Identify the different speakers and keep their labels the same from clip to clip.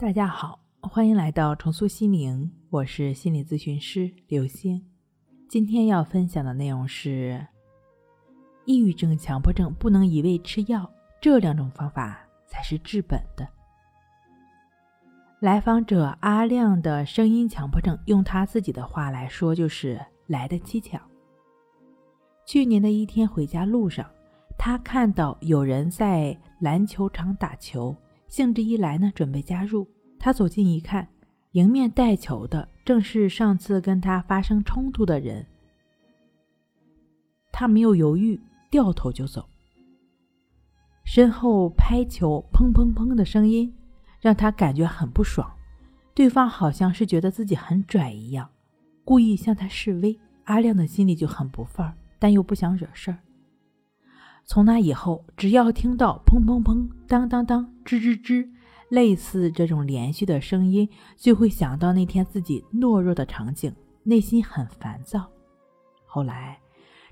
Speaker 1: 大家好，欢迎来到重塑心灵，我是心理咨询师刘星。今天要分享的内容是：抑郁症、强迫症不能一味吃药，这两种方法才是治本的。来访者阿亮的声音强迫症，用他自己的话来说，就是来的蹊跷。去年的一天回家路上，他看到有人在篮球场打球。兴致一来呢，准备加入。他走近一看，迎面带球的正是上次跟他发生冲突的人。他没有犹豫，掉头就走。身后拍球砰砰砰的声音，让他感觉很不爽。对方好像是觉得自己很拽一样，故意向他示威。阿亮的心里就很不忿儿，但又不想惹事儿。从那以后，只要听到砰砰砰、当当当、吱吱吱，类似这种连续的声音，就会想到那天自己懦弱的场景，内心很烦躁。后来，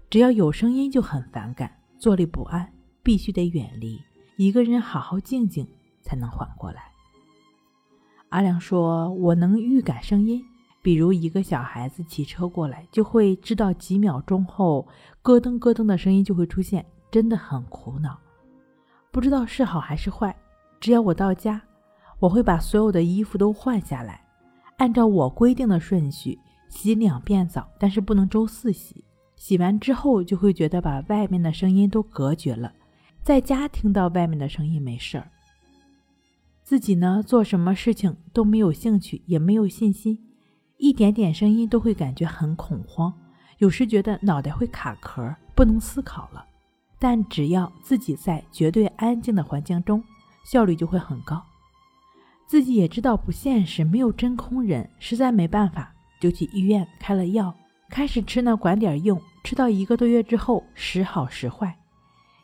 Speaker 1: 只要有声音就很反感，坐立不安，必须得远离，一个人好好静静，才能缓过来。阿良说：“我能预感声音，比如一个小孩子骑车过来，就会知道几秒钟后，咯噔咯噔的声音就会出现。”真的很苦恼，不知道是好还是坏。只要我到家，我会把所有的衣服都换下来，按照我规定的顺序洗两遍澡，但是不能周四洗。洗完之后就会觉得把外面的声音都隔绝了，在家听到外面的声音没事儿。自己呢，做什么事情都没有兴趣，也没有信心，一点点声音都会感觉很恐慌，有时觉得脑袋会卡壳，不能思考了。但只要自己在绝对安静的环境中，效率就会很高。自己也知道不现实，没有真空人，实在没办法，就去医院开了药，开始吃呢，管点用。吃到一个多月之后，时好时坏，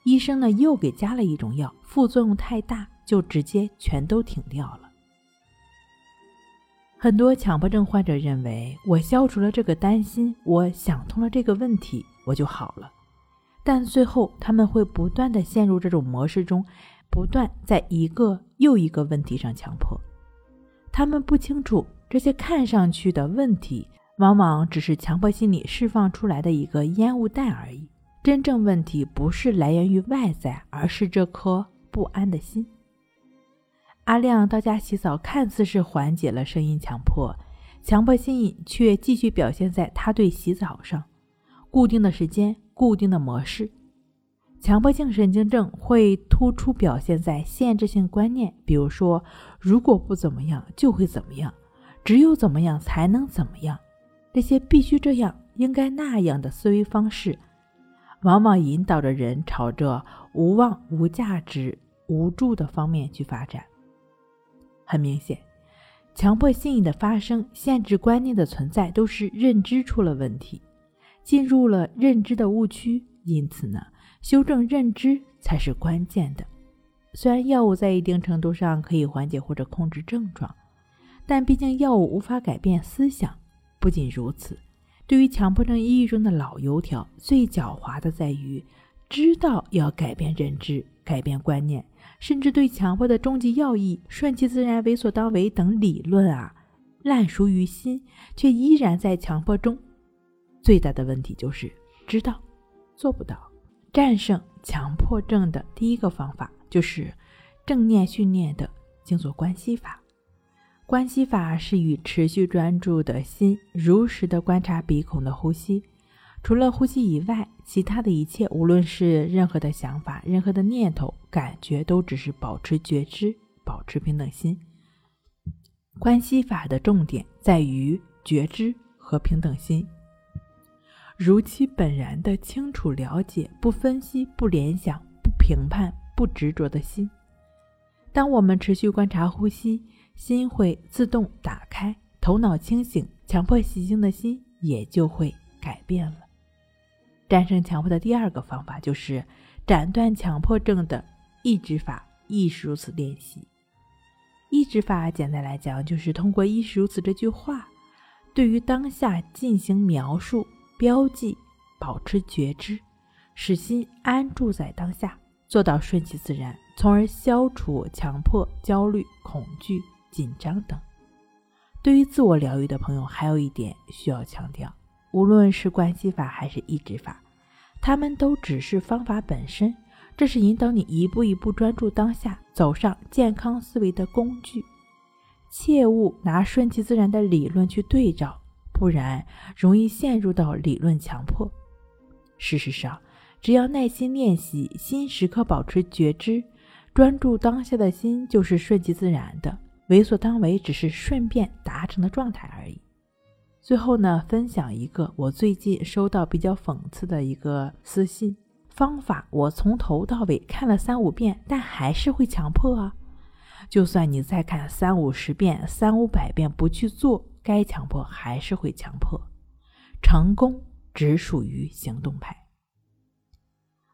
Speaker 1: 医生呢又给加了一种药，副作用太大，就直接全都停掉了。很多强迫症患者认为，我消除了这个担心，我想通了这个问题，我就好了。但最后，他们会不断的陷入这种模式中，不断在一个又一个问题上强迫。他们不清楚，这些看上去的问题，往往只是强迫心理释放出来的一个烟雾弹而已。真正问题不是来源于外在，而是这颗不安的心。阿亮到家洗澡，看似是缓解了声音强迫，强迫心瘾却继续表现在他对洗澡上，固定的时间。固定的模式，强迫性神经症会突出表现在限制性观念，比如说，如果不怎么样就会怎么样，只有怎么样才能怎么样，这些必须这样、应该那样的思维方式，往往引导着人朝着无望、无价值、无助的方面去发展。很明显，强迫性的发生、限制观念的存在，都是认知出了问题。进入了认知的误区，因此呢，修正认知才是关键的。虽然药物在一定程度上可以缓解或者控制症状，但毕竟药物无法改变思想。不仅如此，对于强迫症抑郁中的老油条，最狡猾的在于知道要改变认知、改变观念，甚至对强迫的终极要义“顺其自然、为所当为”等理论啊烂熟于心，却依然在强迫中。最大的问题就是知道做不到。战胜强迫症的第一个方法就是正念训练的静坐观息法。观息法是与持续专注的心如实的观察鼻孔的呼吸，除了呼吸以外，其他的一切，无论是任何的想法、任何的念头、感觉，都只是保持觉知，保持平等心。观息法的重点在于觉知和平等心。如其本然的清楚了解，不分析，不联想，不评判，不执着的心。当我们持续观察呼吸，心会自动打开，头脑清醒，强迫习性的心也就会改变了。战胜强迫的第二个方法就是斩断强迫症的抑制法，亦是如此练习。抑制法简单来讲，就是通过“亦是如此”这句话，对于当下进行描述。标记，保持觉知，使心安住在当下，做到顺其自然，从而消除强迫、焦虑、恐惧、紧张等。对于自我疗愈的朋友，还有一点需要强调：无论是关系法还是抑制法，他们都只是方法本身，这是引导你一步一步专注当下、走上健康思维的工具。切勿拿顺其自然的理论去对照，不然容易陷入到理论强迫。事实上，只要耐心练习，心时刻保持觉知，专注当下的心就是顺其自然的。为所当为只是顺便达成的状态而已。最后呢，分享一个我最近收到比较讽刺的一个私信方法：我从头到尾看了三五遍，但还是会强迫啊。就算你再看三五十遍、三五百遍，不去做，该强迫还是会强迫。成功只属于行动派。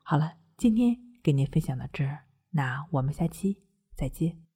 Speaker 1: 好了，今天给您分享到这儿，那我们下期再见。